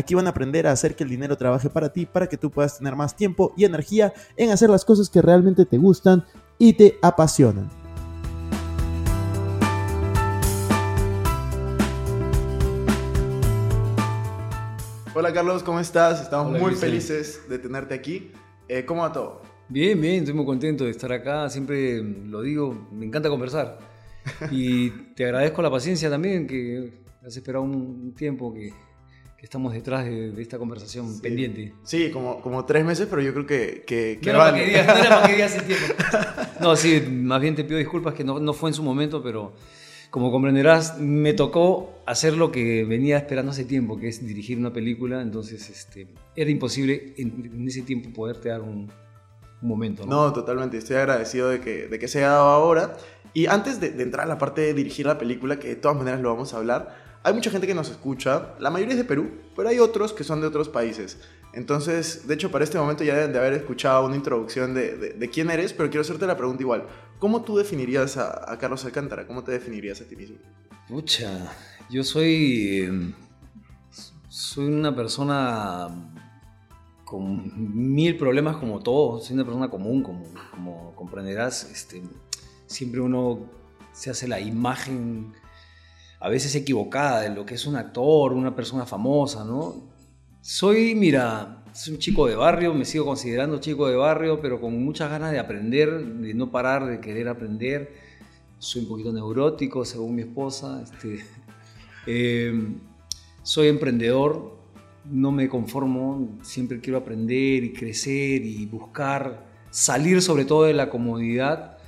Aquí van a aprender a hacer que el dinero trabaje para ti, para que tú puedas tener más tiempo y energía en hacer las cosas que realmente te gustan y te apasionan. Hola Carlos, ¿cómo estás? Estamos Hola, muy Cristian. felices de tenerte aquí. Eh, ¿Cómo va todo? Bien, bien, estoy muy contento de estar acá, siempre lo digo, me encanta conversar. Y te agradezco la paciencia también, que has esperado un, un tiempo que, que estamos detrás de, de esta conversación Sí. pendiente. Sí, como, como tres meses, pero yo creo que, que, que No era, vale. digas, no era para que digas el tiempo. No, sí, más bien te pido disculpas que no, no fue en su momento, pero como comprenderás, me tocó hacer lo que venía esperando hace tiempo, que es dirigir una película, entonces este, era imposible en, en ese tiempo poderte dar un, un momento. ¿no? No, totalmente. Estoy agradecido de que, de que se haya dado ahora. Y antes de, de entrar a la parte de dirigir la película, que de todas maneras lo vamos a hablar, hay mucha gente que nos escucha. La mayoría es de Perú, pero hay otros que son de otros países. Entonces, de hecho, para este momento ya deben de haber escuchado una introducción de, de- de quién eres, pero quiero hacerte la pregunta igual. ¿Cómo tú definirías a, a Carlos Alcántara? ¿Cómo te definirías a ti mismo? Pucha, yo soy. eh, soy una persona con mil problemas como todos. Soy una persona común, como, como comprenderás. Este, siempre uno se hace la imagen, a veces equivocada, de lo que es un actor, una persona famosa, ¿no? Soy, mira, soy un chico de barrio, me sigo considerando chico de barrio, pero con muchas ganas de aprender, de no parar de querer aprender soy un poquito neurótico, según mi esposa. Este, eh, soy emprendedor, no me conformo, siempre quiero aprender y crecer y buscar salir sobre todo de la comodidad.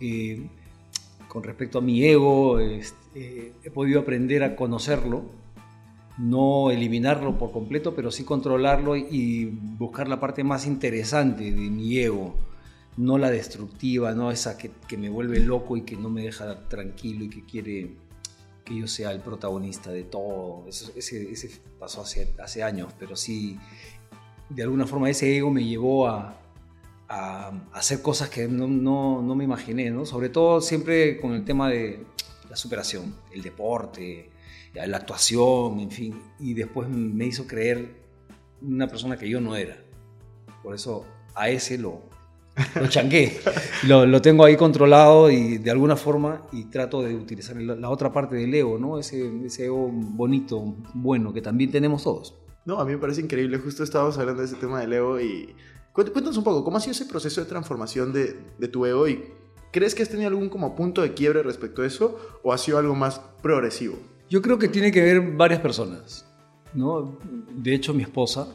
Eh, con respecto a mi ego, este, eh, he podido aprender a conocerlo, no eliminarlo por completo, pero sí controlarlo y, buscar la parte más interesante de mi ego no la destructiva, no esa que, que me vuelve loco y que no me deja tranquilo y que quiere que yo sea el protagonista de todo. Eso- ese, ese pasó hace, hace años, pero sí, de alguna forma ese ego me llevó a, a hacer cosas que no, no- no me imaginé, ¿no? Sobre todo siempre con el tema de la superación, el deporte, la actuación, en fin. Y después me hizo creer una persona que yo no era. Por eso a ese lo, lo chanqué. Lo, lo tengo ahí controlado y de alguna forma y trato de utilizar la, la otra parte del ego, ¿no? Ese, ese ego bonito, bueno, que también tenemos todos. No, a mí me parece increíble. Justo estábamos hablando de ese tema del ego y... Cuént- Cuéntanos un poco, ¿cómo ha sido ese proceso de transformación de, de tu ego y crees que has tenido algún como punto de quiebre respecto a eso o ha sido algo más progresivo? Yo creo que tiene que ver varias personas, ¿no? De hecho, mi esposa,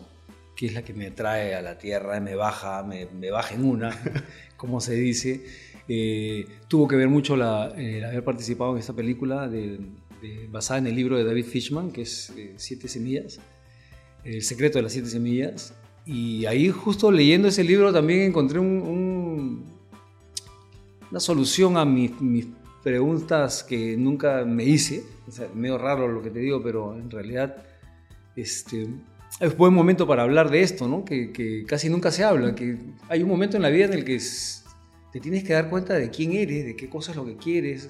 que es la que me trae a la tierra, me baja, me, me baja en una, como se dice, eh, tuvo que ver mucho la, el haber participado en esta película de- de- basada en el libro de David Fishman, que es eh, Siete Semillas, El secreto de las Siete Semillas. Y ahí justo leyendo ese libro también encontré un- un, una solución a mis, preguntas que nunca me hice. O sea, medio raro lo que te digo, pero en realidad este, es buen momento para hablar de esto, ¿no? Que, casi nunca se habla, que hay un momento en la vida en el que te tienes que dar cuenta de quién eres, de qué cosas lo que quieres,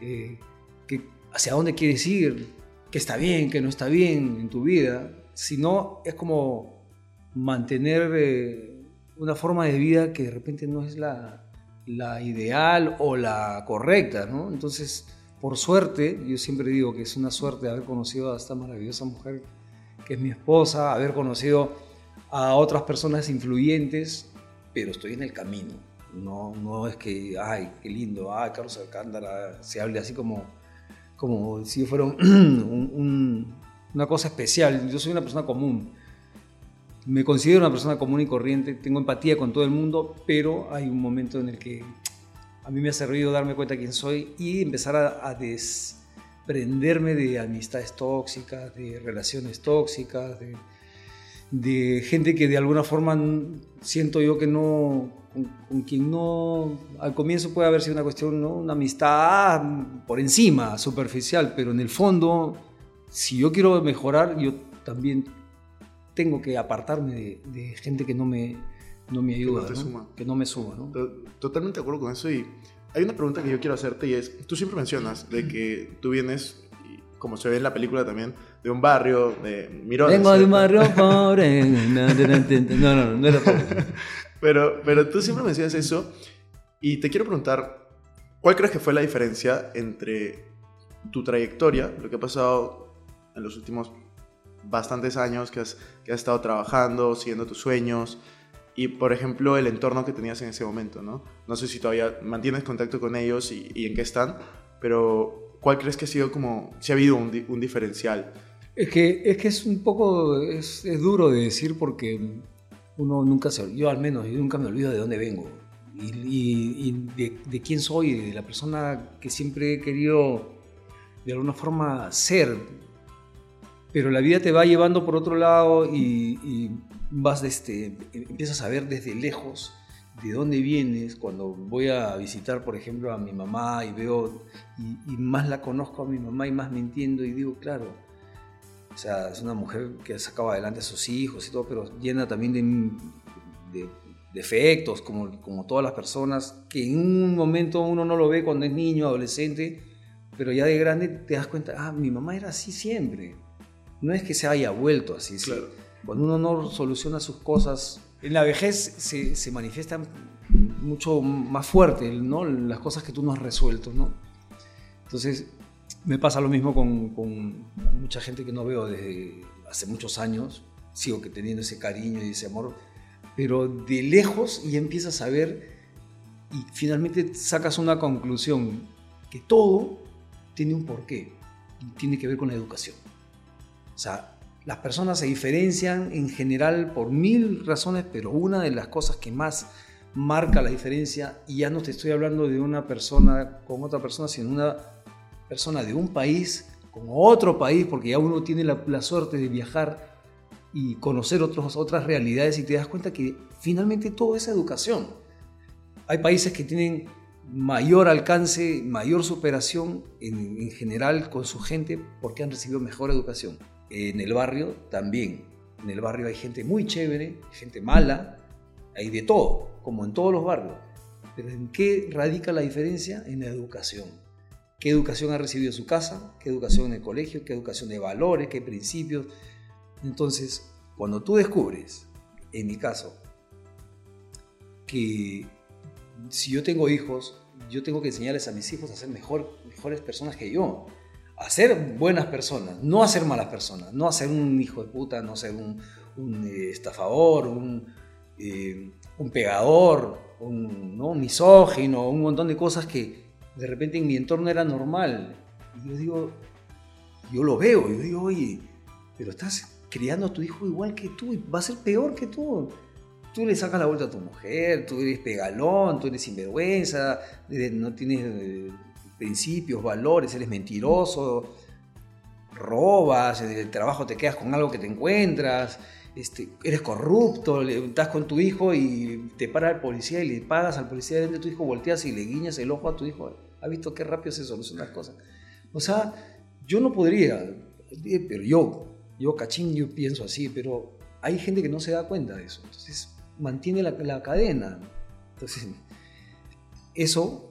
eh, que, hacia dónde quieres ir, qué está bien, qué no está bien en tu vida. Si no, es como mantener eh, una forma de vida que de repente no es la, la ideal o la correcta, ¿no? Entonces, por suerte, yo siempre digo que es una suerte haber conocido a esta maravillosa mujer que es mi esposa, haber conocido a otras personas influyentes, pero estoy en el camino. No, no es que, ay, qué lindo, ay, Carlos Alcántara, se hable así como, como si yo fuera un- un- un- una cosa especial. Yo soy una persona común. Me considero una persona común y corriente, tengo empatía con todo el mundo, pero hay un momento en el que a mí me ha servido darme cuenta quién soy y empezar a, a desprenderme de amistades tóxicas, de relaciones tóxicas, de, de gente que de alguna forma siento yo que no, con, quien no, al comienzo puede haber sido una cuestión, ¿no? una amistad por encima, superficial, pero en el fondo, si yo quiero mejorar, yo también tengo que apartarme de, gente que no me, no me ayuda, que no, Suma. Que no me suma. ¿no? Totalmente de acuerdo con eso y hay una pregunta que yo quiero hacerte y es, tú siempre mencionas de que tú vienes como se ve en la película también, de un barrio, de Mirón. Vengo de un barrio pobre. No, no, no, era pobre. pero, pero tú siempre mencionas eso y te quiero preguntar, ¿cuál crees que fue la diferencia entre tu trayectoria, lo que ha pasado en los últimos bastantes años que has, que has estado trabajando, siguiendo tus sueños, y por ejemplo el entorno que tenías en ese momento, ¿no? No sé si todavía mantienes contacto con ellos y, y en qué están, pero ¿Cuál crees que ha sido como, si ha habido un, un diferencial? Es que, es que es un poco, es, es, duro de decir porque uno nunca se, yo al menos, yo nunca me olvido de dónde vengo y, y, de, de, quién soy, de la persona que siempre he querido de alguna forma ser. Pero la vida te va llevando por otro lado y, y vas este, empiezas a ver desde lejos de dónde vienes, cuando voy a visitar, por ejemplo, a mi mamá y veo, y, más la conozco a mi mamá y más me entiendo y digo, claro, o sea, es una mujer que sacaba adelante a sus hijos y todo, pero llena también de, defectos, como, como todas las personas, que en un momento uno no lo ve cuando es niño, adolescente, pero ya de grande te das cuenta, ah, mi mamá era así siempre. No es que se haya vuelto así, Cuando uno no soluciona sus cosas en la vejez se, se manifiestan mucho más fuerte, ¿no? Las cosas que tú no has resuelto, ¿no? Entonces, me pasa lo mismo con, con, mucha gente que no veo desde hace muchos años. Sigo que teniendo ese cariño y ese amor, pero de lejos y empiezas a ver y finalmente sacas una conclusión que todo tiene un porqué y tiene que ver con la educación. O sea, las personas se diferencian en general por mil razones, pero una de las cosas que más marca la diferencia, y ya no te estoy hablando de una persona con otra persona, sino una persona de un país con otro país, porque ya uno tiene la, suerte de viajar y conocer otros, otras realidades y te das cuenta que finalmente todo es educación. Hay países que tienen mayor alcance, mayor superación en, en general con su gente porque han recibido mejor educación. En el barrio también. En el barrio hay gente muy chévere, gente mala, hay de todo, como en todos los barrios. Pero ¿en qué radica la diferencia? En la educación. ¿Qué educación ha recibido su casa? ¿Qué educación en el colegio? ¿Qué educación de valores? ¿Qué principios? Entonces, cuando tú descubres, en mi caso, que si yo tengo hijos, yo tengo que enseñarles a mis hijos a ser mejor, mejores personas que yo a ser buenas personas, no a ser malas personas, no a ser un hijo de puta, no a ser un, eh, estafador, un, eh, pegador, un ¿no? misógino, un montón de cosas que de repente en mi entorno era normal. Y yo digo, yo lo veo, yo digo, oye, pero estás criando a tu hijo igual que tú y va a ser peor que tú. Tú le sacas la vuelta a tu mujer, tú eres pegalón, tú eres sinvergüenza, no tienes eh, principios, valores, eres mentiroso, robas, en el trabajo te quedas con algo que te encuentras, este, eres corrupto, estás con tu hijo y te para el policía y le pagas al policía de tu hijo, volteas y le guiñas el ojo a tu hijo. ¿Has visto qué rápido se solucionan las cosas? O sea, yo no podría, eh, pero yo, yo cachín, yo pienso así, pero hay gente que no se da cuenta de eso. Entonces, mantiene la, la cadena. Entonces, eso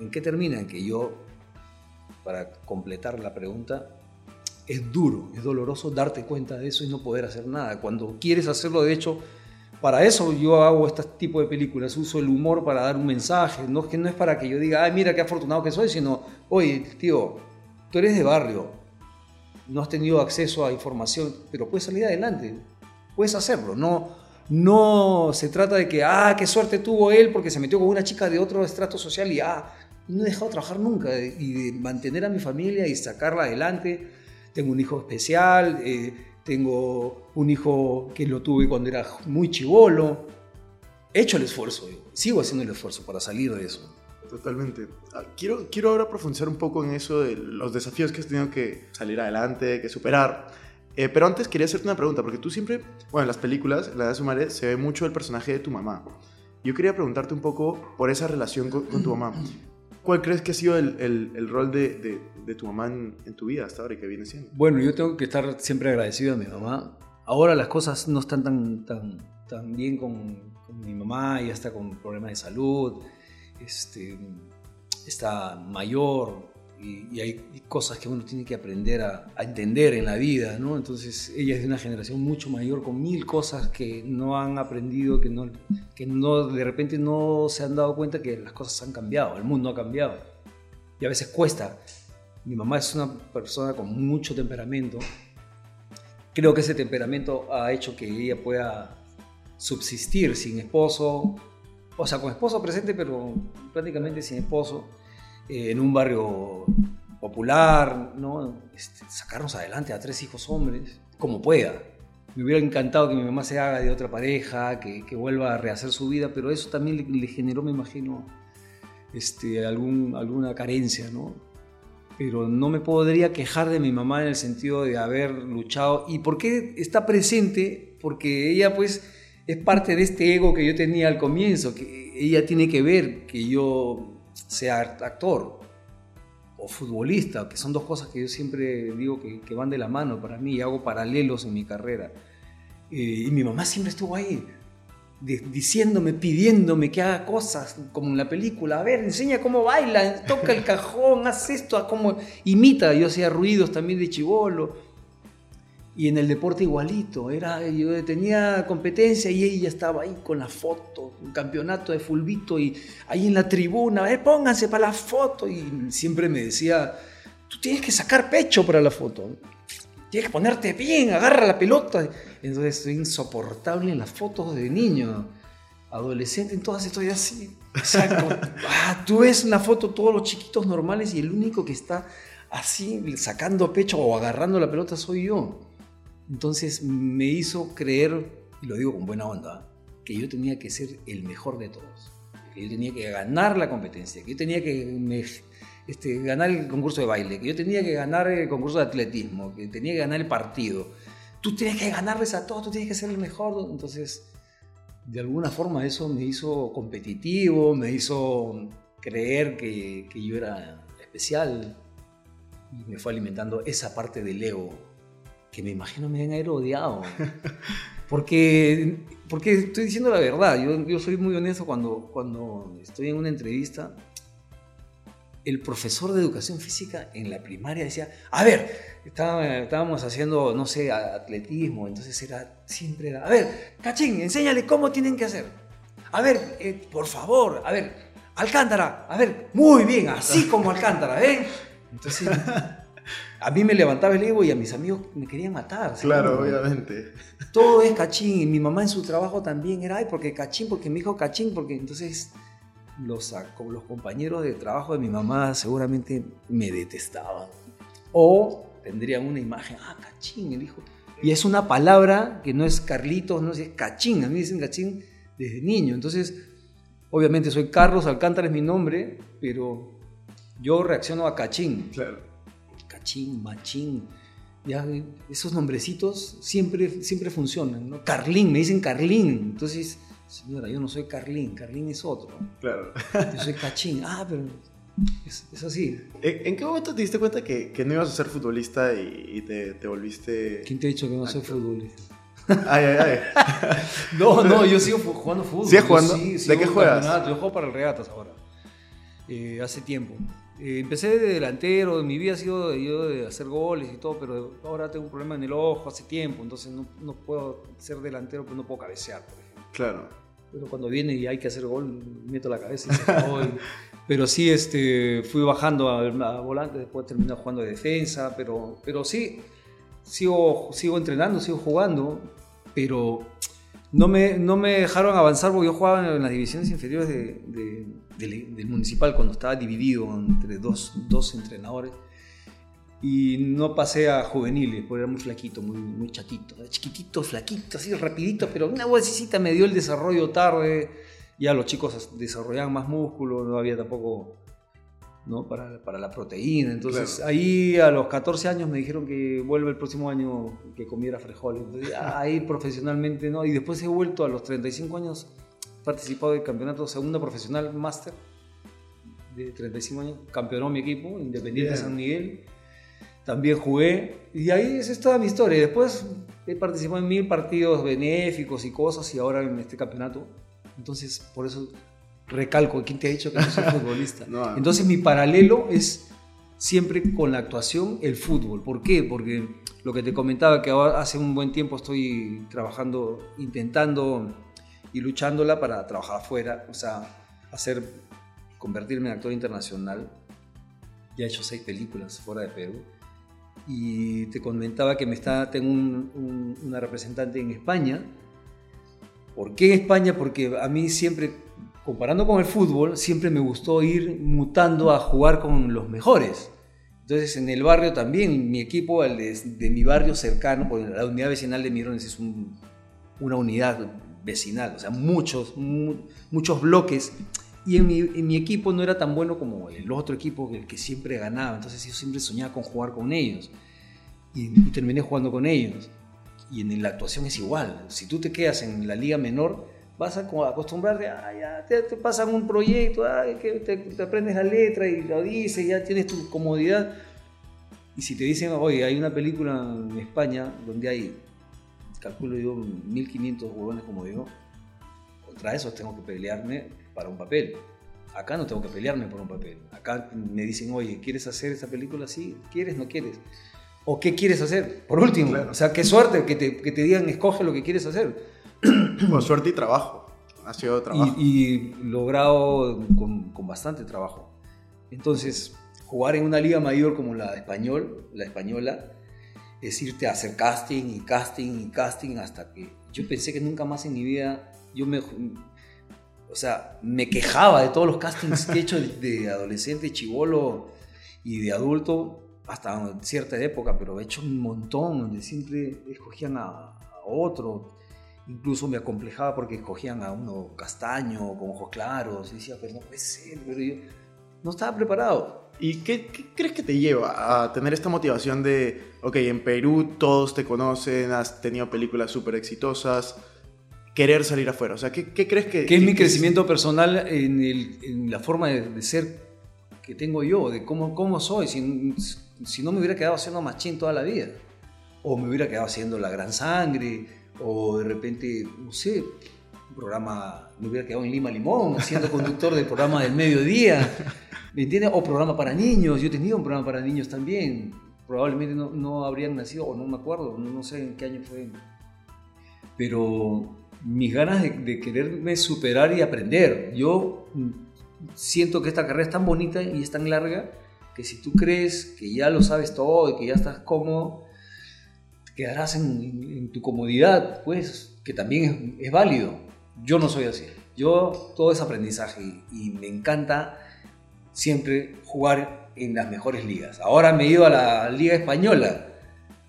¿En qué termina? Que yo, para completar la pregunta, es duro, es doloroso darte cuenta de eso y no poder hacer nada. Cuando quieres hacerlo, de hecho, para eso yo hago este tipo de películas, uso el humor para dar un mensaje, no, que no es para que yo diga, ay, mira qué afortunado que soy, sino, oye, tío, tú eres de barrio, no has tenido acceso a información, pero puedes salir adelante, puedes hacerlo, no, no se trata de que, ah, qué suerte tuvo él porque se metió con una chica de otro estrato social y, ah, no he dejado de trabajar nunca y de mantener a mi familia y sacarla adelante. Tengo un hijo especial, eh, tengo un hijo que lo tuve cuando era muy chivolo. He hecho el esfuerzo, sigo haciendo el esfuerzo para salir de eso. Totalmente. Ah, quiero, quiero ahora profundizar un poco en eso de los desafíos que has tenido que salir adelante, que superar. Eh, pero antes quería hacerte una pregunta, porque tú siempre, bueno, en las películas, en la de su madre, se ve mucho el personaje de tu mamá. Yo quería preguntarte un poco por esa relación con, con tu mamá. ¿Cuál crees que ha sido el, el, el rol de, de, tu mamá en, tu vida hasta ahora y que viene siendo? Bueno, yo tengo que estar siempre agradecido a mi mamá. Ahora las cosas no están tan, tan, tan bien con, con mi mamá, ya está con problemas de salud, este, está mayor, y, y, hay cosas que uno tiene que aprender a, a, entender en la vida, ¿no? Entonces ella es de una generación mucho mayor con mil cosas que no han aprendido, que no, que no de repente no se han dado cuenta que las cosas han cambiado, el mundo ha cambiado y a veces cuesta. Mi mamá es una persona con mucho temperamento. Creo que ese temperamento ha hecho que ella pueda subsistir sin esposo, o sea, con esposo presente, pero prácticamente sin esposo eh, en un barrio popular, ¿no? Este, sacarnos adelante a tres hijos hombres, como pueda. Me hubiera encantado que mi mamá se haga de otra pareja, que, vuelva a rehacer su vida, pero eso también le, le generó, me imagino, este, algún, alguna carencia, ¿no? Pero no me podría quejar de mi mamá en el sentido de haber luchado. ¿Y por qué está presente? Porque ella, pues, es parte de este ego que yo tenía al comienzo, que ella tiene que ver que yo sea actor o futbolista, que son dos cosas que yo siempre digo que, van de la mano para mí y hago paralelos en mi carrera. Eh, y mi mamá siempre estuvo ahí, de, diciéndome, pidiéndome que haga cosas, como en la película, a ver, enseña cómo baila, toca el cajón, haz esto, cómo imita, yo hacía ruidos también de chivolo. Y en el deporte igualito, era, yo tenía competencia y ella estaba ahí con la foto, un campeonato de fulbito y ahí en la tribuna, eh, pónganse para la foto. Y siempre me decía, tú tienes que sacar pecho para la foto, tienes que ponerte bien, agarra la pelota. Entonces estoy insoportable en las fotos de niño, adolescente, en todas estoy así. O ah, tú ves una foto, todos los chiquitos normales y el único que está así sacando pecho o agarrando la pelota soy yo. Entonces me hizo creer, y lo digo con buena onda, que yo tenía que ser el mejor de todos, que yo tenía que ganar la competencia, que yo tenía que me, este, ganar el concurso de baile, que yo tenía que ganar el concurso de atletismo, que tenía que ganar el partido. Tú tienes que ganarles a todos, tú tienes que ser el mejor. Entonces, de alguna forma eso me hizo competitivo, me hizo creer que, que yo era especial y me fue alimentando esa parte del ego que me imagino me deben haber odiado. Porque, porque estoy diciendo la verdad, yo, yo soy muy honesto cuando, cuando estoy en una entrevista. El profesor de educación física en la primaria decía, a ver, estaba, estábamos haciendo, no sé, atletismo, entonces era, siempre era, a ver, cachín, enséñale cómo tienen que hacer. A ver, eh, por favor, a ver, Alcántara, a ver, muy bien, así como Alcántara, ¿ven? Entonces, a mí me levantaba el ego y a mis amigos me querían matar. Claro, obviamente. Todo es cachín. Y mi mamá en su trabajo también era, ay, porque cachín, porque mi hijo cachín, porque entonces los, los compañeros de trabajo de mi mamá seguramente me detestaban. O tendrían una imagen, ah, cachín, el hijo. Y es una palabra que no es Carlitos, no es cachín. A mí dicen cachín desde niño. Entonces, obviamente soy Carlos Alcántara, es mi nombre, pero yo reacciono a cachín. Claro. Cachín, Machín, ya esos nombrecitos siempre, siempre funcionan, ¿no? Carlín, me dicen Carlín, entonces, señora, yo no soy Carlín, Carlín es otro. Claro. Yo soy Cachín, ah, pero es, es así. ¿En, ¿En, qué momento te diste cuenta que, que no ibas a ser futbolista y, y te, te, volviste... ¿Quién te ha dicho que no soy futbolista? Ay, ay, ay. no, no, yo sigo jugando fútbol. ¿Sigues jugando? Sí, ¿De qué juegas? Yo juego para el Regatas ahora. Eh, hace tiempo. Eh, empecé de delantero, mi vida ha sido de, yo de hacer goles y todo, pero ahora tengo un problema en el ojo hace tiempo, entonces no, no puedo ser delantero, pero no puedo cabecear, por ejemplo. Claro. Pero cuando viene y hay que hacer gol, meto la cabeza y se pero sí, este, fui bajando a, a, volante, después terminé jugando de defensa, pero, pero sí, sigo, sigo entrenando, sigo jugando, pero no me, no me dejaron avanzar porque yo jugaba en las divisiones inferiores de, de, del, del, municipal cuando estaba dividido entre dos, dos, entrenadores y no pasé a juveniles porque era muy flaquito, muy, muy chatito, chiquitito, flaquito, así rapidito, pero una bolsicita me dio el desarrollo tarde, ya los chicos desarrollaban más músculo, no había tampoco ¿no? Para, para la proteína. Entonces ahí a los 14 años me dijeron que vuelve el próximo año que comiera frijoles. Entonces ahí profesionalmente, ¿no? Y después he vuelto a los 35 años, participado del campeonato segunda profesional máster de 35 años, campeonó mi equipo, Independiente San Miguel. También jugué y ahí es toda mi historia. Después he participado en mil partidos benéficos y cosas y ahora en este campeonato. Entonces, por eso recalco, ¿quién te ha dicho que no soy futbolista? Entonces mi paralelo es siempre con la actuación, el fútbol. ¿Por qué? Porque lo que te comentaba, que ahora hace un buen tiempo estoy trabajando, intentando y luchándola para trabajar afuera, o sea, hacer, convertirme en actor internacional. Ya he hecho seis películas fuera de Perú. Y te comentaba que me está, tengo una representante en España. ¿Por qué España? Porque a mí siempre comparando con el fútbol, siempre me gustó ir mutando a jugar con los mejores. Entonces en el barrio también, mi equipo, el de, mi barrio cercano, porque la unidad vecinal de Mirones es una unidad vecinal, o sea, muchos, muchos bloques. Y en mi, equipo no era tan bueno como el otro equipo, el que siempre ganaba. Entonces yo siempre soñaba con jugar con ellos. Y, y terminé jugando con ellos. Y en la actuación es igual. Si tú te quedas en la liga menor, vas a acostumbrarte, ah, ya, te, pasan un proyecto, que te, aprendes la letra y lo dices, ya tienes tu comodidad. Y si te dicen, oye, hay una película en España donde hay, calculo yo, 1500 huevones como yo, contra esos tengo que pelearme para un papel. Acá no tengo que pelearme por un papel. Acá me dicen, oye, ¿quieres hacer esta película? Sí, ¿quieres? ¿No quieres? ¿O qué quieres hacer? Por último, o sea, qué suerte que te, que te digan, escoge lo que quieres hacer con suerte y trabajo. Ha sido trabajo. Y, logrado con, con, bastante trabajo. Entonces, jugar en una liga mayor como la español, la española, es irte a hacer casting y casting y casting hasta que yo pensé que nunca más en mi vida yo me o sea, me quejaba de todos los castings que he hecho de, adolescente, chivolo y de adulto hasta cierta época, pero he hecho un montón donde siempre escogían a, a otro incluso me acomplejaba porque escogían a uno castaño, con ojos claros, y decía, pero no puede ser, pero yo no estaba preparado. ¿Y qué, crees que te lleva a tener esta motivación de, ok, en Perú todos te conocen, has tenido películas súper exitosas, querer salir afuera? O sea, ¿qué, crees que... ¿Qué es mi crecimiento personal en, en, la forma de, ser que tengo yo, de cómo, cómo soy? Si, si no me hubiera quedado haciendo machín toda la vida, o me hubiera quedado haciendo la gran sangre, o de repente, no sé, un programa, me hubiera quedado en Lima Limón, siendo conductor del programa del mediodía, ¿me entiendes? O programa para niños, yo tenido un programa para niños también, probablemente no, no habrían nacido, o no me acuerdo, no, sé en qué año fue, pero mis ganas de, de quererme superar y aprender, yo siento que esta carrera es tan bonita y es tan larga, que si tú crees que ya lo sabes todo y que ya estás cómodo, quedarás en, tu comodidad, pues, que también es, válido. Yo no soy así. Yo todo es aprendizaje y, me encanta siempre jugar en las mejores ligas. Ahora me he ido a la Liga Española.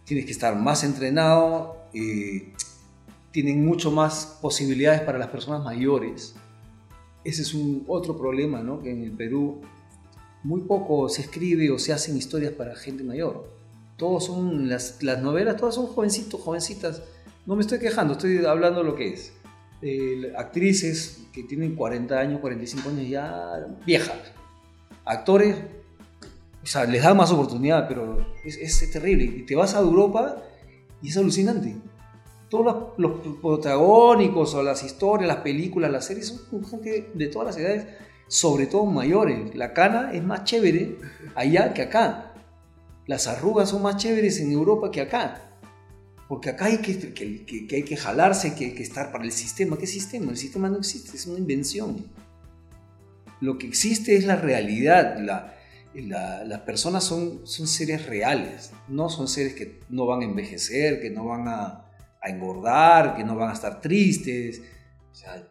Tienes que estar más entrenado, eh, tienen mucho más posibilidades para las personas mayores. Ese es un otro problema, ¿no? Que en el Perú muy poco se escribe o se hacen historias para gente mayor todos son, las, las novelas, todas son jovencitos, jovencitas. No me estoy quejando, estoy hablando lo que es. actrices que tienen 40 años, 45 años ya viejas. Actores, o sea, les da más oportunidad, pero es, es, terrible. Y te vas a Europa y es alucinante. Todos los, los, protagónicos o las historias, las películas, las series son gente de todas las edades, sobre todo mayores. La cana es más chévere allá que acá las arrugas son más chéveres en Europa que acá. Porque acá hay que, que, hay que jalarse, que hay que estar para el sistema. ¿Qué sistema? El sistema no existe, es una invención. Lo que existe es la realidad. La, las personas son, son seres reales, no son seres que no van a envejecer, que no van a, a engordar, que no van a estar tristes. O sea,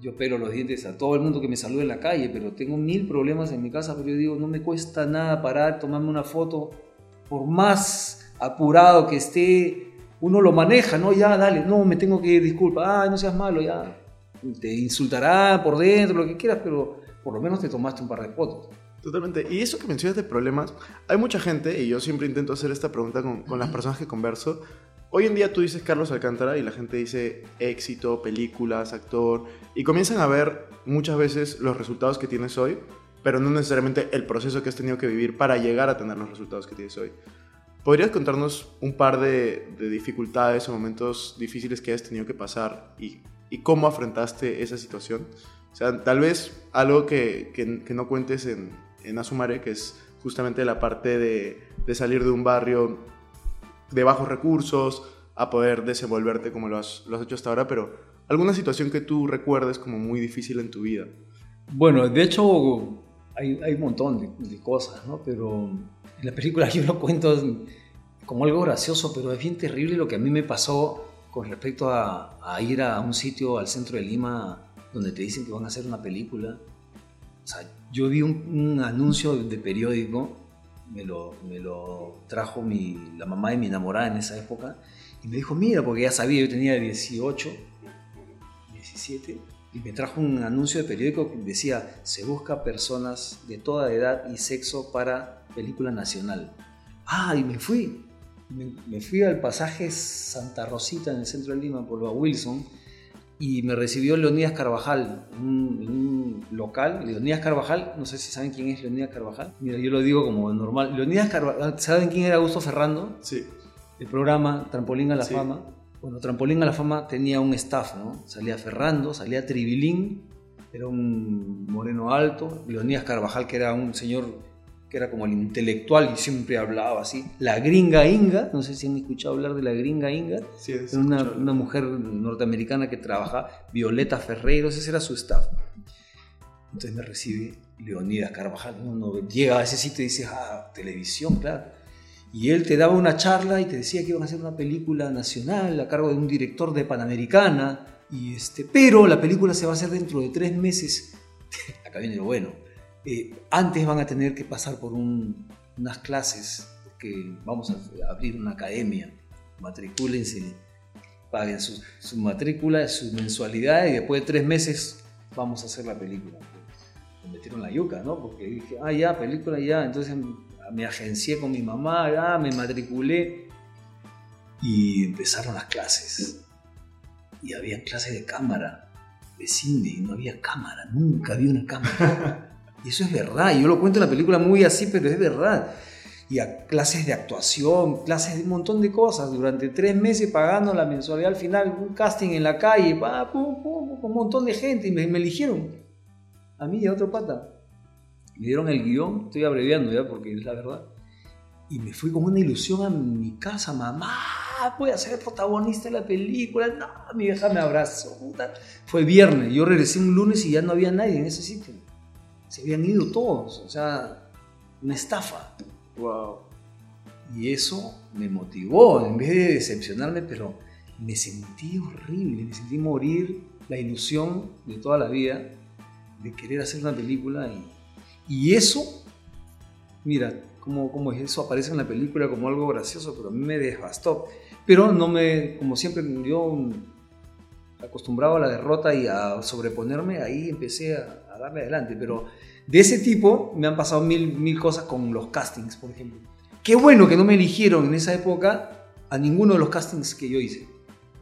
yo pelo los dientes a todo el mundo que me saluda en la calle, pero tengo mil problemas en mi casa, pero yo digo, no me cuesta nada parar, tomarme una foto, por más apurado que esté, uno lo maneja, ¿no? Ya, dale, no, me tengo que ir, disculpa, no seas malo, ya. Te insultará por dentro, lo que quieras, pero por lo menos te tomaste un par de fotos. Totalmente. Y eso que mencionas de problemas, hay mucha gente, y yo siempre intento hacer esta pregunta con, con las personas que converso, Hoy en día tú dices Carlos Alcántara y la gente dice éxito, películas, actor, y comienzan a ver muchas veces los resultados que tienes hoy, pero no necesariamente el proceso que has tenido que vivir para llegar a tener los resultados que tienes hoy. ¿Podrías contarnos un par de, dificultades o momentos difíciles que has tenido que pasar y, cómo afrontaste esa situación? O sea, tal vez algo que, que, no cuentes en, en Asumare, que es justamente la parte de, de salir de un barrio de bajos recursos a poder desenvolverte como lo has, lo has hecho hasta ahora, pero alguna situación que tú recuerdes como muy difícil en tu vida. Bueno, de hecho hay, hay un montón de, cosas, ¿no? Pero en la película yo lo cuento como algo gracioso, pero es bien terrible lo que a mí me pasó con respecto a, a ir a un sitio al centro de Lima donde te dicen que van a hacer una película. O sea, yo vi un, un anuncio de periódico me lo, me lo trajo mi, la mamá de mi enamorada en esa época y me dijo, mira, porque ya sabía, yo tenía 18, 17, y me trajo un anuncio de periódico que decía, se busca personas de toda edad y sexo para película nacional. Ah, y me fui. Me, fui al pasaje Santa Rosita en el centro de Lima por la Wilson y me recibió Leonidas Carvajal en un, local. Leonidas Carvajal, no sé si saben quién es Leonidas Carvajal. Mira, yo lo digo como normal. Leonidas Carvajal, ¿saben quién era Augusto Ferrando? Sí. El programa Trampolín a la Fama. Bueno, Trampolín a la Fama tenía un staff, ¿no? Salía Ferrando, salía Tribilín, era un moreno alto. Leonidas Carvajal, que era un señor que era como el intelectual y siempre hablaba así. La gringa Inga, no sé si han escuchado hablar de la gringa Inga, sí, es una, una, mujer norteamericana que trabaja, Violeta Ferreiro, ese era su staff. Entonces me recibe Leonidas Carvajal, uno llega a ese sitio y dice, ah, televisión, claro. Y él te daba una charla y te decía que iban a hacer una película nacional a cargo de un director de Panamericana, y este, pero la película se va a hacer dentro de tres meses. Acá viene lo bueno eh, antes van a tener que pasar por unas clases, porque vamos a abrir una academia, matricúlense, paguen su, matrícula, su mensualidad y después de tres meses vamos a hacer la película. Me metieron la yuca, ¿no? Porque dije, ah, ya, película, ya. Entonces me agencié con mi mamá, ya, me matriculé y empezaron las clases. Y había clases de cámara, de cine, y no había cámara, nunca había una cámara. Y eso es verdad. Yo lo cuento en la película muy así, pero es verdad. Y a clases de actuación, clases de un montón de cosas. Durante tres meses pagando la mensualidad al final, un casting en la calle, con un montón de gente. Y me, eligieron. A mí y a otro pata. Me dieron el guion, estoy abreviando ya porque es la verdad. Y me fui con una ilusión a mi casa, mamá, voy a ser protagonista de la película. No, mi vieja me abrazó. Fue viernes, yo regresé un lunes y ya no había nadie en ese sitio se habían ido todos, o sea, una estafa. Wow. Y eso me motivó, en vez de decepcionarme, pero me sentí horrible, me sentí morir la ilusión de toda la vida de querer hacer una película y, eso, mira, como, como eso aparece en la película como algo gracioso, pero a mí me devastó. Pero no me, como siempre, yo acostumbrado a la derrota y a sobreponerme, ahí empecé a, darle adelante. Pero de ese tipo me han pasado mil, mil cosas con los castings, por ejemplo. Qué bueno que no me eligieron en esa época a ninguno de los castings que yo hice,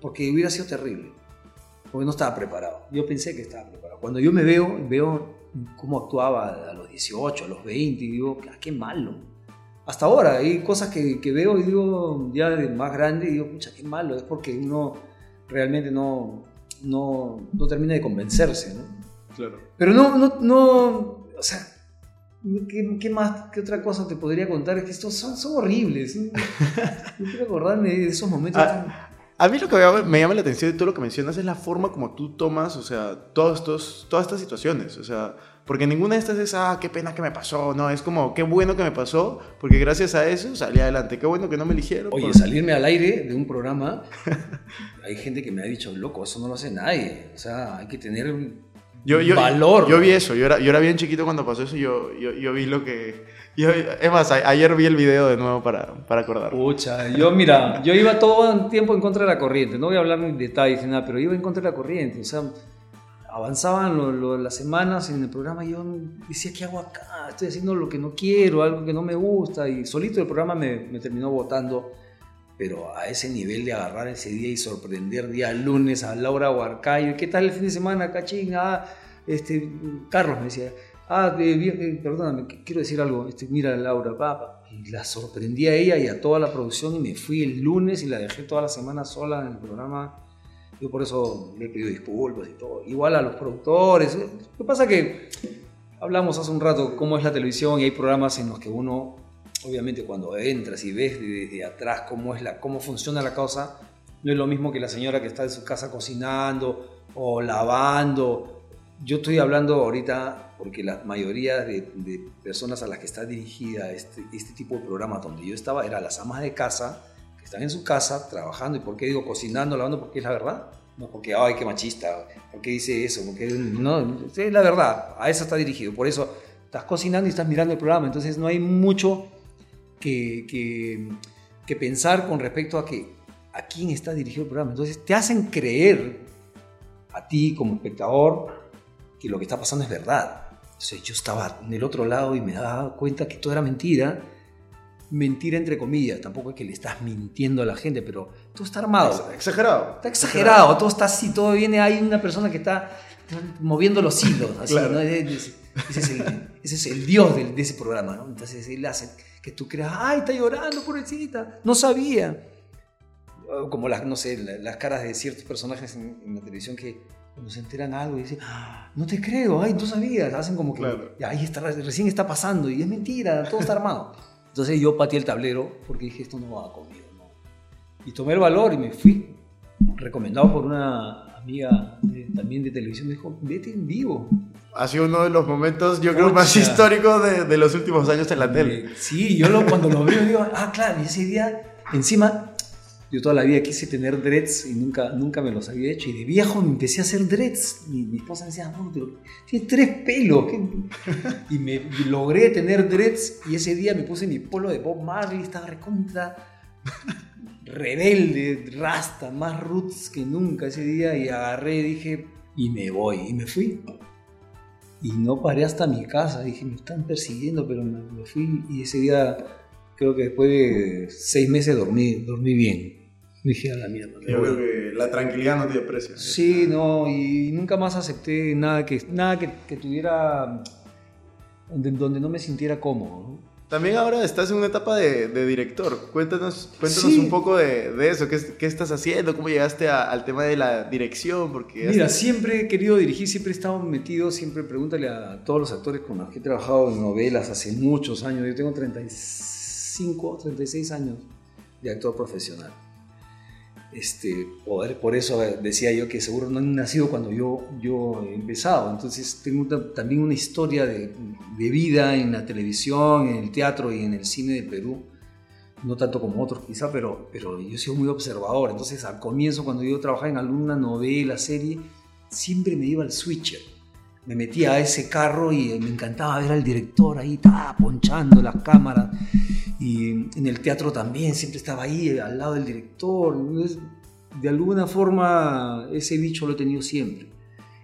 porque hubiera sido terrible, porque no estaba preparado. Yo pensé que estaba preparado. Cuando yo me veo, veo cómo actuaba a los 18, a los 20, y digo, ah, qué malo. Hasta ahora hay cosas que, que veo y digo, ya de más grande, y digo, pucha, qué malo, es porque uno realmente no, no, no termina de convencerse, ¿no? Claro. Pero no, no, no, o sea, ¿qué, más, qué otra cosa te podría contar? Es que estos son, son horribles. No quiero acordarme de esos momentos. Ah, a mí lo que me llama la atención de todo lo que mencionas es la forma como tú tomas, o sea, todos estos, todas estas situaciones. O sea, porque ninguna de estas es, ah, qué pena que me pasó. No, es como, qué bueno que me pasó, porque gracias a eso salí adelante. Qué bueno que no me eligieron. Oye, salirme al aire de un programa, hay gente que me ha dicho, loco, eso no lo hace nadie. O sea, hay que tener yo, yo, valor. Yo vi eso, yo era, yo era bien chiquito cuando pasó eso, yo, yo, yo vi lo que... es más, ayer vi el video de nuevo para, para acordar. Pucha, yo mira, yo iba todo el tiempo en contra de la corriente, no voy a hablar en detalles ni nada, pero iba en contra de la corriente, o sea, avanzaban las semanas en el programa y yo decía, ¿qué hago acá? Estoy haciendo lo que no quiero, algo que no me gusta. Y solito el programa me, me terminó votando, pero a ese nivel de agarrar ese día y sorprender día lunes a Laura Huarcayo. ¿Qué tal el fin de semana, cachín? Ah, este, Carlos me decía, ah, bien, perdóname, quiero decir algo. Este, mira, Laura, papá. Y la sorprendí a ella y a toda la producción y me fui el lunes y la dejé toda la semana sola en el programa yo por eso le he disculpas y todo. Igual a los productores. Lo que pasa que hablamos hace un rato cómo es la televisión y hay programas en los que uno, obviamente cuando entras y ves desde atrás cómo, es la, cómo funciona la cosa, no es lo mismo que la señora que está en su casa cocinando o lavando. Yo estoy hablando ahorita porque la mayoría de, personas a las que está dirigida este, este tipo de programa donde yo estaba eran las amas de casa están en su casa trabajando. ¿Y por qué digo cocinando, lavando? Porque es la verdad. No porque, ay, qué machista. ¿Por qué dice eso? Porque, no, es la verdad. A eso está dirigido. Por eso estás cocinando y estás mirando el programa. Entonces no hay mucho que, que, que pensar con respecto a que a quién está dirigido el programa. Entonces te hacen creer a ti como espectador que lo que está pasando es verdad. Entonces yo estaba en el otro lado y me daba cuenta que todo era mentira mentira entre comillas, tampoco es que le estás mintiendo a la gente, pero todo está armado. Exagerado. Está exagerado, todo está así, todo viene, hay una persona que está moviendo los hilos, así, ese, es el, dios de, ese programa, ¿no? Entonces él hace que tú creas, ay, está llorando, pobrecita, no sabía. Como las, no sé, las caras de ciertos personajes en, la televisión que cuando se enteran algo y dicen, ah, no te creo, ay, tú sabías, hacen como que, ahí está, recién está pasando y es mentira, todo está armado. Entonces yo pateé el tablero porque dije, esto no va conmigo. Y tomé el valor y me fui. Recomendado por una amiga también de televisión, me dijo, vete en vivo. Ha sido uno de los momentos, yo creo, más históricos de, de, los últimos años en la tele. Sí, yo lo, cuando lo veo digo, ah, claro, y ese día, encima, yo toda la vida quise tener dreads y nunca, nunca me los había hecho. Y de viejo me empecé a hacer dreads. Y mi esposa me decía, no, pero tienes tres pelos. Y me logré tener dreads. Y ese día me puse mi polo de Bob Marley. Estaba recontra rebelde, rasta, más roots que nunca ese día. Y agarré, dije, y me voy. Y me fui. Y no paré hasta mi casa. Dije, me están persiguiendo, pero me, fui. Y ese día, creo que después de seis meses dormí, dormí bien. Dije a la mierda. Yo creo que la tranquilidad no tiene precio. Sí, no, y nunca más acepté nada que, nada que, tuviera. Donde, no me sintiera cómodo. También ahora estás en una etapa de, director. Cuéntanos, cuéntanos un poco de, eso. ¿Qué, ¿Qué, estás haciendo? ¿Cómo llegaste al tema de la dirección? Porque Mira, siempre he querido dirigir, siempre he estado metido, siempre pregúntale a todos los actores con los que he trabajado en novelas hace muchos años. Yo tengo 35, 36 años de actor profesional. Este, poder, por eso decía yo que seguro no han nacido cuando yo, yo he empezado. Entonces tengo también una historia de, de, vida en la televisión, en el teatro y en el cine de Perú. No tanto como otros quizá, pero, pero yo he sido muy observador. Entonces al comienzo cuando yo trabajaba en alguna novela, serie, siempre me iba al switcher. Me metía a ese carro y me encantaba ver al director ahí, estaba ponchando las cámaras y en el teatro también, siempre estaba ahí al lado del director. De alguna forma ese bicho lo he tenido siempre.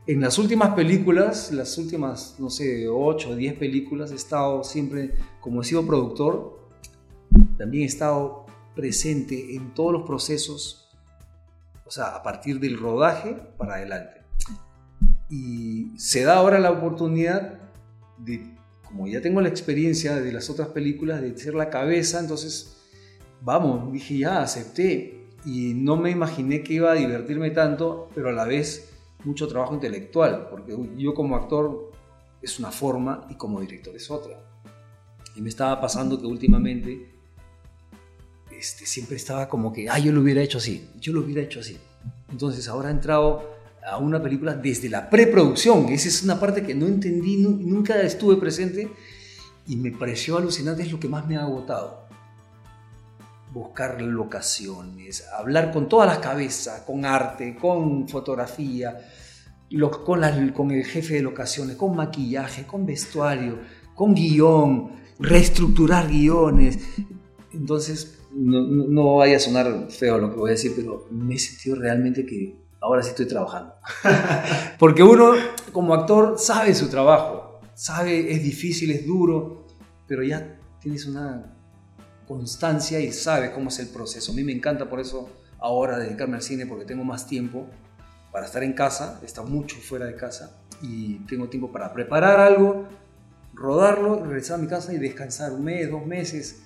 En las últimas películas, las últimas, no sé, 8 o 10 películas, he estado siempre, como he sido productor, también he estado presente en todos los procesos, o sea, a partir del rodaje para adelante. Y se da ahora la oportunidad de como ya tengo la experiencia de las otras películas, de ser la cabeza, entonces, vamos, dije, ya, acepté. Y no me imaginé que iba a divertirme tanto, pero a la vez mucho trabajo intelectual, porque yo como actor es una forma y como director es otra. Y me estaba pasando que últimamente este, siempre estaba como que, ah, yo lo hubiera hecho así, yo lo hubiera hecho así. Entonces ahora he entrado a una película desde la preproducción. Esa es una parte que no entendí, nunca estuve presente y me pareció alucinante, es lo que más me ha agotado. Buscar locaciones, hablar con todas las cabezas, con arte, con fotografía, con, con el jefe de locaciones, con maquillaje, con vestuario, con guion, reestructurar guiones. Entonces, no, no, vaya a sonar feo lo que voy a decir, pero me he sentido realmente que ahora sí estoy trabajando. Porque uno como actor sabe su trabajo, sabe, es difícil, es duro, pero ya tienes una constancia y sabes cómo es el proceso. A mí me encanta por eso ahora dedicarme al cine porque tengo más tiempo para estar en casa, estar mucho fuera de casa y tengo tiempo para preparar algo, rodarlo, regresar a mi casa y descansar un mes, dos meses,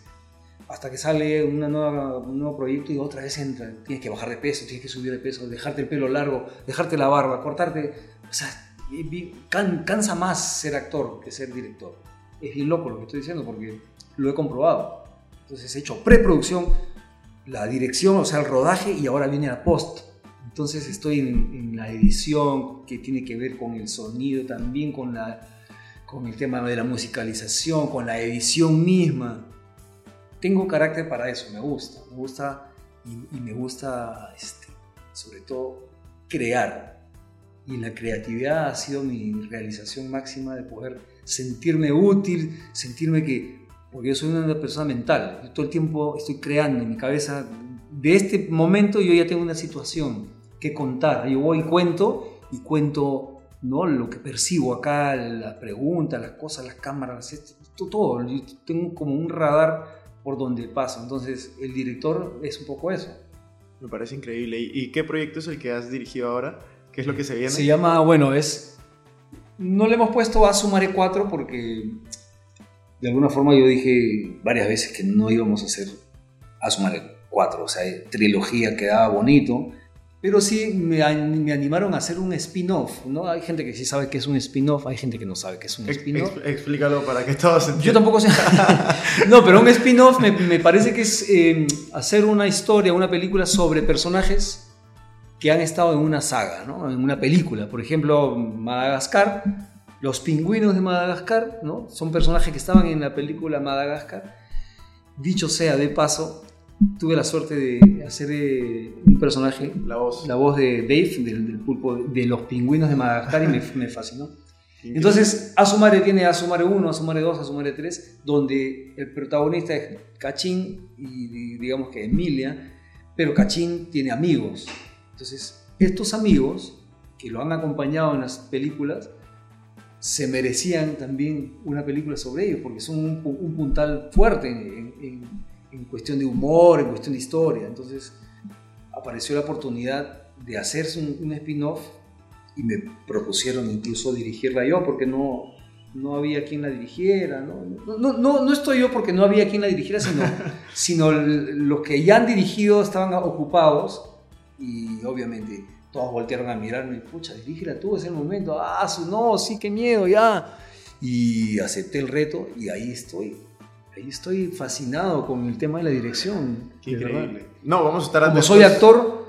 hasta que sale una nueva, un nuevo proyecto y otra vez entra. Tienes que bajar de peso, tienes que subir de peso, dejarte el pelo largo, dejarte la barba, cortarte. O sea, cansa más ser actor que ser director. Es bien loco lo que estoy diciendo porque lo he comprobado. Entonces he hecho preproducción, la dirección, o sea, el rodaje y ahora viene la post. Entonces estoy en, en la edición que tiene que ver con el sonido, también con la con el tema de la musicalización, con la edición misma. Tengo carácter para eso, me gusta, me gusta y, me gusta este, sobre todo crear. Y la creatividad ha sido mi realización máxima de poder sentirme útil, sentirme que, porque yo soy una persona mental, yo todo el tiempo estoy creando en mi cabeza, de este momento yo ya tengo una situación que contar, yo voy y cuento y cuento ¿no? Lo que percibo acá, las preguntas, las cosas, las cámaras, todo, Yo tengo como un radar por donde paso. Entonces, el director es un poco eso. Me parece increíble. ¿Y qué proyecto es el que has dirigido ahora? ¿Qué es lo que se viene? Se llama, bueno, es... No le hemos puesto a Sumare 4 porque de alguna forma yo dije varias veces que no íbamos a hacer a Sumare 4, o sea, trilogía quedaba bonito, pero sí me, me, animaron a hacer un spin-off, ¿no? Hay gente que sí sabe que es un spin-off, hay gente que no sabe que es un spin-off. Explícalo para que todos entiendan. Yo tampoco sé. no, pero un spin-off me, me, parece que es eh, hacer una historia, una película sobre personajes que han estado en una saga, ¿no? En una película. Por ejemplo, Madagascar, los pingüinos de Madagascar, ¿no? Son personajes que estaban en la película Madagascar. Dicho sea de paso, tuve la suerte de hacer eh, un personaje, la voz, la voz de Dave, del, pulpo de los pingüinos de Madagascar, y me, me fascinó. Entonces, Asumare tiene Asumare 1, Asumare 2, Asumare 3, donde el protagonista es Cachín y digamos que Emilia, pero Cachín tiene amigos. Entonces, estos amigos que lo han acompañado en las películas, se merecían también una película sobre ellos, porque son un, puntal fuerte en en cuestión de humor, en cuestión de historia. Entonces apareció la oportunidad de hacerse un, spin-off y me propusieron incluso dirigirla yo porque no, no había quien la dirigiera. ¿no? No, no, no estoy yo porque no había quien la dirigiera, sino, sino los que ya han dirigido estaban ocupados y obviamente todos voltearon a mirarme, pucha, dirígela tú, es el momento, ah, no, sí, qué miedo, ya. Y acepté el reto y ahí estoy ahí estoy fascinado con el tema de la dirección. Qué increíble. No, vamos a estar Como soy actor,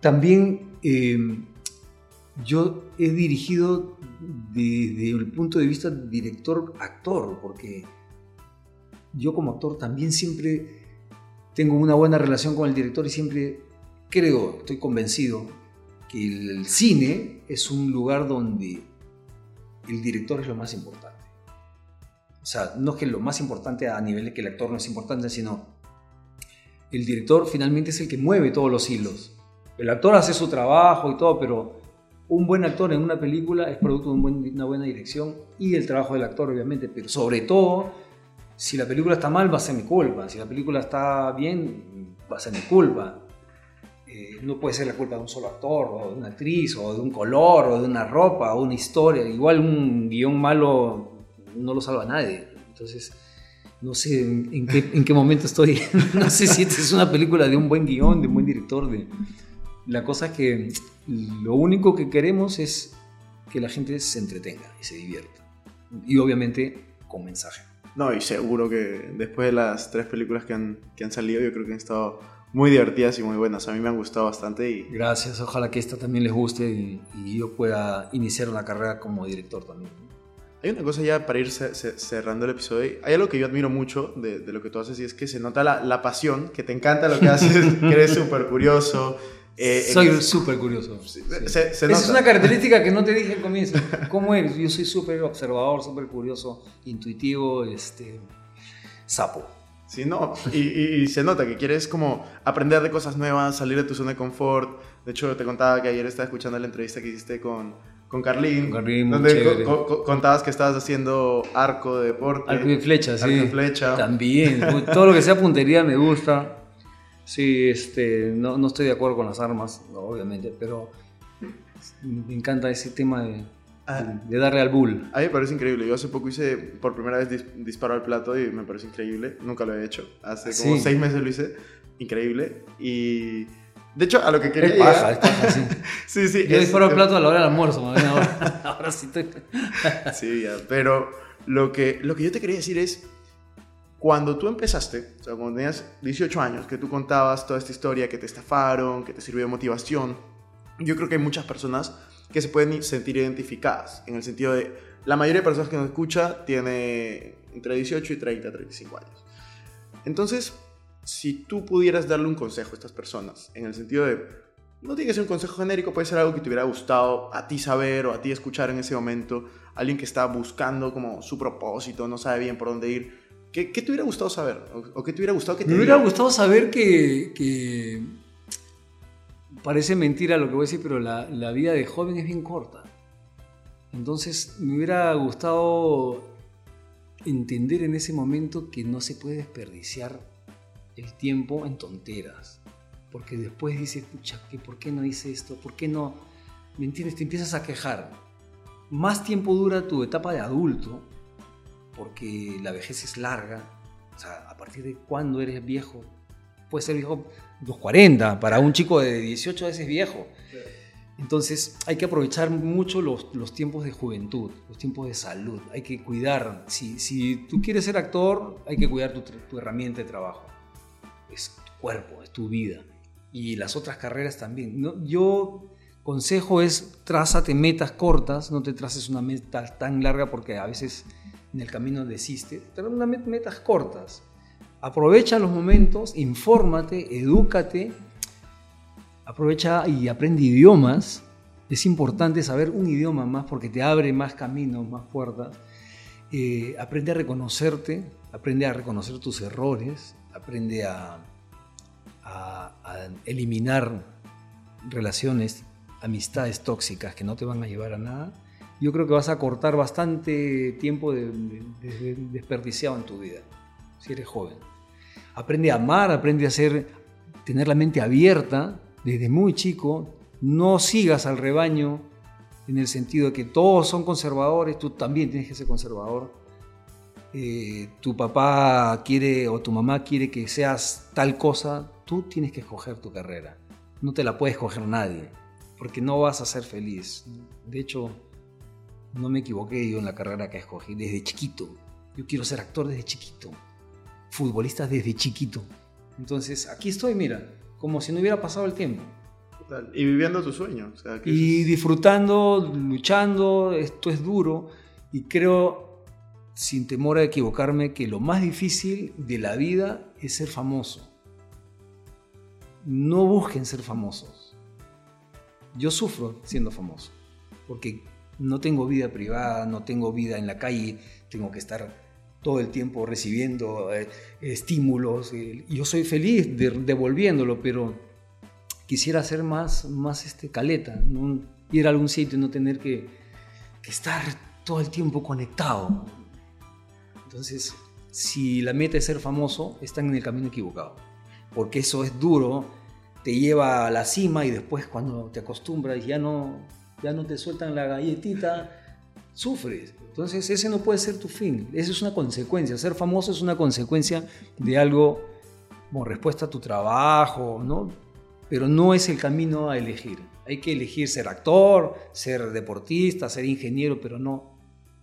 también eh, yo he dirigido desde el punto de vista director-actor, porque yo como actor también siempre tengo una buena relación con el director y siempre creo, estoy convencido, que el cine es un lugar donde el director es lo más importante. O sea, no es que lo más importante a nivel de que el actor no es importante, sino el director finalmente es el que mueve todos los hilos. El actor hace su trabajo y todo, pero un buen actor en una película es producto de una buena dirección y el trabajo del actor, obviamente, pero sobre todo, si la película está mal, va a ser mi culpa. Si la película está bien, va a ser mi culpa. Eh, no puede ser la culpa de un solo actor, o de una actriz, o de un color, o de una ropa, o una historia. Igual un guion malo no lo salva nadie. Entonces, no sé en, qué, momento estoy. no sé si esta es una película de un buen guion, de un buen director. De... La cosa es que lo único que queremos es que la gente se entretenga y se divierta. Y obviamente con mensaje. No, y seguro que después de las tres películas que han, que han salido, yo creo que han estado muy divertidas y muy buenas. A mí me han gustado bastante. Y... Gracias, ojalá que esta también les guste y, y yo pueda iniciar una carrera como director también. Hay una cosa ya para ir cerrando el episodio. Hay algo que yo admiro mucho de, lo que tú haces y es que se nota la, pasión, que te encanta lo que haces, que eres súper curioso. Eh, soy súper curioso. Esa es una característica que no te dije al comienzo. ¿Cómo eres? Yo soy súper observador, súper curioso, intuitivo, este, sapo. Sí, no, y, y, se nota que quieres como aprender de cosas nuevas, salir de tu zona de confort. De hecho, te contaba que ayer estaba escuchando la entrevista que hiciste con, con Carlín, Con Carlín, donde co- co- contabas que estabas haciendo arco de deporte. Arco y flecha, sí. Arco y flecha. También. Todo lo que sea puntería me gusta. Sí, este, no, no estoy de acuerdo con las armas, obviamente, pero me encanta ese tema de, Ah. de darle al bull. A mí me parece increíble. Yo hace poco hice por primera vez dis- disparo al plato y me parece increíble. Nunca lo he hecho. Hace como Sí. seis meses lo hice. Increíble. Y de hecho, a lo que quería Es paja, es paja, sí. Sí, sí. Yo disparo al plato a la hora del almuerzo, ahora, ahora sí estoy... Sí, ya. Pero lo que, lo que yo te quería decir es, cuando tú empezaste, o sea, cuando tenías 18 años, que tú contabas toda esta historia, que te estafaron, que te sirvió de motivación, yo creo que hay muchas personas que se pueden sentir identificadas, en el sentido de, la mayoría de personas que nos escucha tiene entre 18 y 30, 35 años. Entonces, si tú pudieras darle un consejo a estas personas, en el sentido de, no tiene que ser un consejo genérico, puede ser algo que te hubiera gustado a ti saber o a ti escuchar en ese momento, alguien que está buscando como su propósito, no sabe bien por dónde ir. ¿Qué, qué te hubiera gustado saber? ¿O, o qué te hubiera gustado que te Me hubiera gustado saber que, que- Parece mentira lo que voy a decir, pero la, la vida de joven es bien corta. Entonces me hubiera gustado entender en ese momento que no se puede desperdiciar el tiempo en tonteras. Porque después dices, pucha, ¿qué- ¿por qué no hice esto? ¿Por qué no? ¿Me entiendes? Te empiezas a quejar. Más tiempo dura tu etapa de adulto, porque la vejez es larga. O sea, ¿a partir de cuándo eres viejo? Puede ser viejo los 40, para un chico de 18 veces viejo. Entonces hay que aprovechar mucho los, los tiempos de juventud, los tiempos de salud. Hay que cuidar. Si, si tú quieres ser actor, hay que cuidar tu, tu herramienta de trabajo. Es tu cuerpo, es tu vida. Y las otras carreras también. ¿no? Yo consejo es trázate metas cortas, no te traces una meta tan larga porque a veces en el camino desistes. Met- metas cortas. Aprovecha los momentos, infórmate, edúcate, aprovecha y aprende idiomas. Es importante saber un idioma más porque te abre más caminos, más puertas. Eh, aprende a reconocerte, aprende a reconocer tus errores, aprende a, eliminar relaciones, amistades tóxicas que no te van a llevar a nada. Yo creo que vas a cortar bastante tiempo de- de- de- desperdiciado en tu vida, si eres joven. Aprende a amar, aprende a ser, tener la mente abierta desde muy chico. No sigas al rebaño en el sentido de que todos son conservadores, tú también tienes que ser conservador. Eh, tu papá quiere o tu mamá quiere que seas tal cosa, tú tienes que escoger tu carrera. No te la puede escoger nadie, porque no vas a ser feliz. De hecho, no me equivoqué yo en la carrera que escogí desde chiquito. Yo quiero ser actor desde chiquito, futbolista desde chiquito. Entonces, aquí estoy, mira, como si no hubiera pasado el tiempo. Total. Y viviendo tu sueño. O sea, Y es- disfrutando, luchando, esto es duro. Y creo, sin temor a equivocarme, que lo más difícil de la vida es ser famoso. No busquen ser famosos. Yo sufro siendo famoso, porque no tengo vida privada, no tengo vida en la calle, tengo que estar todo el tiempo recibiendo eh, estímulos. eh, yo soy feliz de- devolviéndolo, pero quisiera ser más, más este, caleta, ir a algún sitio y no tener que estar todo el tiempo conectado. Entonces, si la meta es ser famoso, están en el camino equivocado, porque eso es duro, te lleva a la cima y después cuando te acostumbras ya no, ya no te sueltan la galletita, sufres. Entonces ese no puede ser tu fin, eso es una consecuencia. Ser famoso es una consecuencia de algo como respuesta a tu trabajo, ¿no? Pero no es el camino a elegir. Hay que elegir ser actor, ser deportista, ser ingeniero, pero no,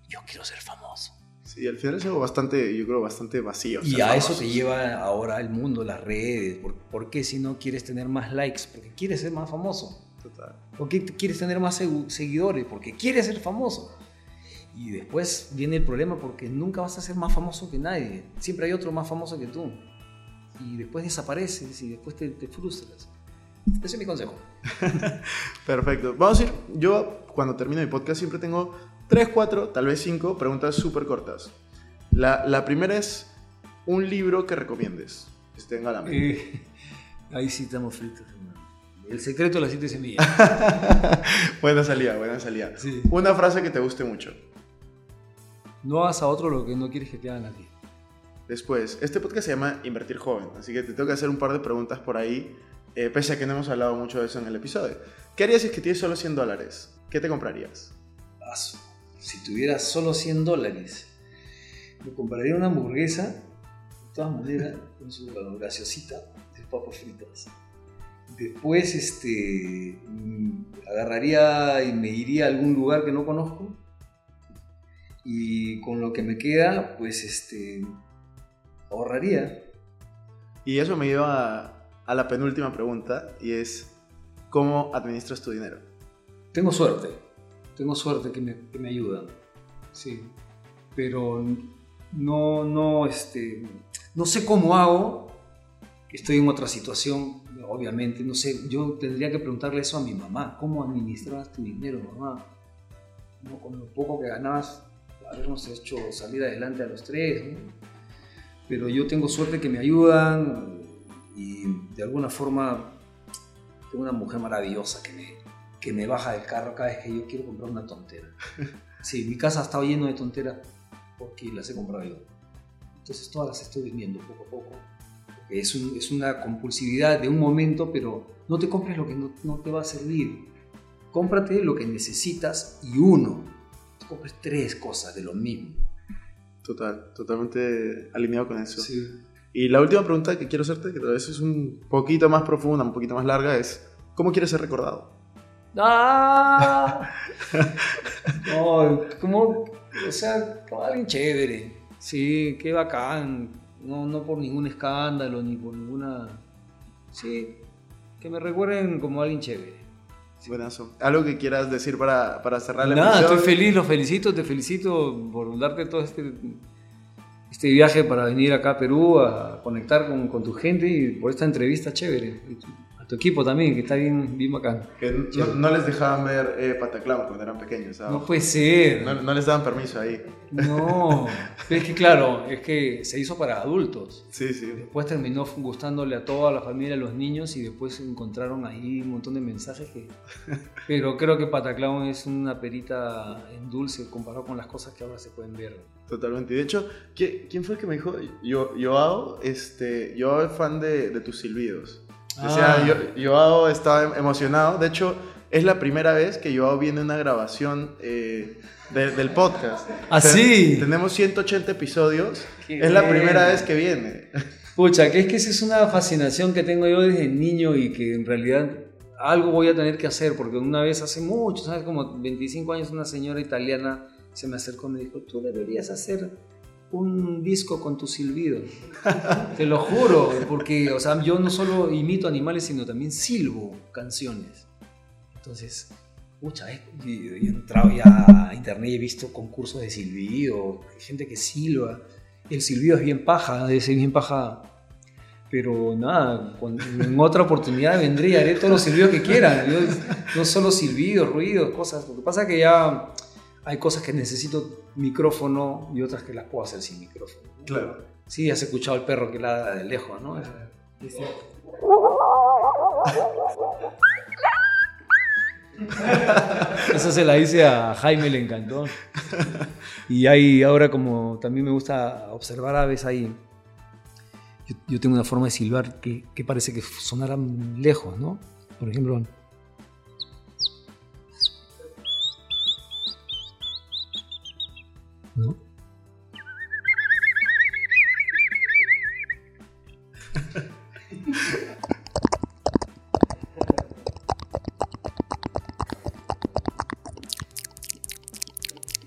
yo quiero ser famoso. Sí, al final es algo bastante, yo creo, bastante vacío. Y ser a eso te lleva ahora el mundo, las redes. ¿Por, por qué si no quieres tener más likes? Porque quieres ser más famoso. Total. ¿Por qué quieres tener más segu- seguidores? Porque quieres ser famoso. Y después viene el problema porque nunca vas a ser más famoso que nadie. Siempre hay otro más famoso que tú. Y después desapareces y después te, te frustras. Ese es mi consejo. Perfecto. Vamos a ir, yo cuando termino mi podcast siempre tengo 3, 4, tal vez 5 preguntas súper cortas. La, la primera es un libro que recomiendes. Que esté en la mente. Eh, ahí sí estamos fritos, hermano. El secreto de las siete semillas. buena salida, buena salida. Sí. Una frase que te guste mucho. No hagas a otro lo que no quieres que te hagan a ti. Después, este podcast se llama Invertir Joven, así que te tengo que hacer un par de preguntas por ahí, eh, pese a que no hemos hablado mucho de eso en el episodio. ¿Qué harías si es que tienes solo 100 dólares? ¿Qué te comprarías? Asu, Si tuviera solo 100 dólares, me compraría una hamburguesa, de todas maneras, con su gaseosita de papas fritas. Después, este, mm, agarraría y me iría a algún lugar que no conozco. Y con lo que me queda, pues, este, ahorraría. Y eso me lleva a, a la penúltima pregunta, y es, ¿cómo administras tu dinero? Tengo suerte, tengo suerte que me, que me ayudan, sí, pero no, no, este, no sé cómo hago, estoy en otra situación, obviamente, no sé, yo tendría que preguntarle eso a mi mamá, ¿cómo administrabas tu dinero, mamá? No, con lo poco que ganabas, habernos hecho salir adelante a los tres, ¿no? pero yo tengo suerte que me ayudan y de alguna forma tengo una mujer maravillosa que me, que me baja del carro cada vez que yo quiero comprar una tontera. Sí, mi casa estado lleno de tonteras porque las he comprado yo. Entonces todas las estoy vendiendo poco a poco. Es, un- es una compulsividad de un momento, pero no te compres lo que no, no te va a servir. Cómprate lo que necesitas y uno. Te compres tres cosas de lo mismo. Total, totalmente alineado con eso. Sí. Y la última pregunta que quiero hacerte, que tal vez es un poquito más profunda, un poquito más larga, es, ¿cómo quieres ser recordado? ¡Ah! No, como, o sea, como alguien chévere. Sí, qué bacán. No, no por ningún escándalo ni por ninguna. Sí, que me recuerden como alguien chévere. Buenazo. ¿Algo que quieras decir para, para cerrar la Nada, estoy feliz, los felicito, te felicito por darte todo este, este viaje para venir acá a Perú a conectar con, con tu gente y por esta entrevista chévere. Tu- equipo también, que está bien, bien bacán. Que no, no les dejaban ver eh, Pataclown cuando eran pequeños, ¿sabes? No puede ser. No, no les daban permiso ahí. No, es que claro, es que se hizo para adultos. Sí, sí. Después terminó gustándole a toda la familia, a los niños, y después encontraron ahí un montón de mensajes que... Pero creo que Pataclown es una perita en dulce comparado con las cosas que ahora se pueden ver. Totalmente. Y de hecho, ¿qui- ¿quién fue el que me dijo? Yo, Joao, este, Joao es fan de, de tus silbidos. O sea, Ah. yo, Joao estaba em- emocionado. De hecho, es la primera vez que Joao viene a una grabación eh, de- del podcast. ¿Ah, O sea, sí? Tenemos 180 episodios. Qué es la primera vez que viene. Pucha, que es que esa es una fascinación que tengo yo desde niño y que en realidad algo voy a tener que hacer, porque una vez hace mucho, ¿sabes? Como 25 años, una señora italiana se me acercó y me dijo, tú deberías hacer un disco con tus silbidos. Te lo juro, porque, o sea, yo no solo imito animales, sino también silbo canciones. Entonces, pucha, y he entrado ya a internet y he visto concursos de silbido, gente que silba. El silbido es bien paja, es bien paja. Pero nada, en otra oportunidad vendré y haré todos los silbidos que quieran. Yo- no solo silbidos, ruidos, cosas. Lo que pasa es que ya hay cosas que necesito micrófono y otras que las puedo hacer sin micrófono. Claro. Sí, has escuchado al perro que ladra de lejos, ¿no? Ese- Esa se la hice a Jaime, le encantó. Y hay ahora como también me gusta observar aves ahí. Yo, yo tengo una forma de silbar que, que parece que sonaran lejos, ¿no? Por ejemplo. ¿No?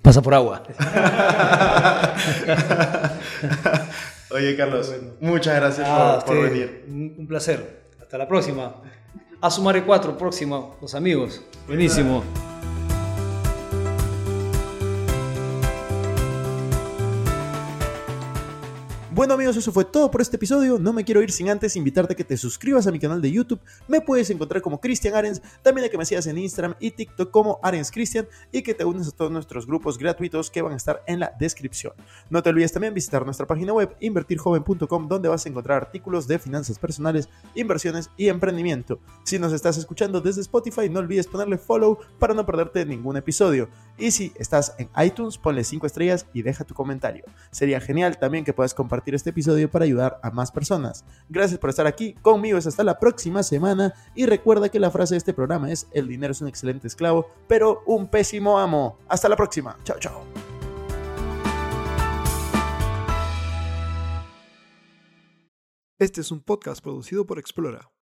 Pasa por agua. Oye, Carlos, muchas gracias Ah, por, por usted, venir. Un, placer. Hasta la próxima. A Sumare 4, próximo, los amigos. Buenísimo. Bueno amigos, eso fue todo por este episodio. No me quiero ir sin antes invitarte a que te suscribas a mi canal de YouTube. Me puedes encontrar como Cristian Arens, también a que me sigas en Instagram y TikTok como Arens Cristian y que te unes a todos nuestros grupos gratuitos que van a estar en la descripción. No te olvides también visitar nuestra página web invertirjoven.com donde vas a encontrar artículos de finanzas personales, inversiones y emprendimiento. Si nos estás escuchando desde Spotify, no olvides ponerle follow para no perderte ningún episodio. Y si estás en iTunes, ponle 5 estrellas y deja tu comentario. Sería genial también que puedas compartir este episodio para ayudar a más personas. Gracias por estar aquí conmigo, es hasta la próxima semana y recuerda que la frase de este programa es el dinero es un excelente esclavo, pero un pésimo amo. Hasta la próxima. Chao, chao. Este es un podcast producido por Explora.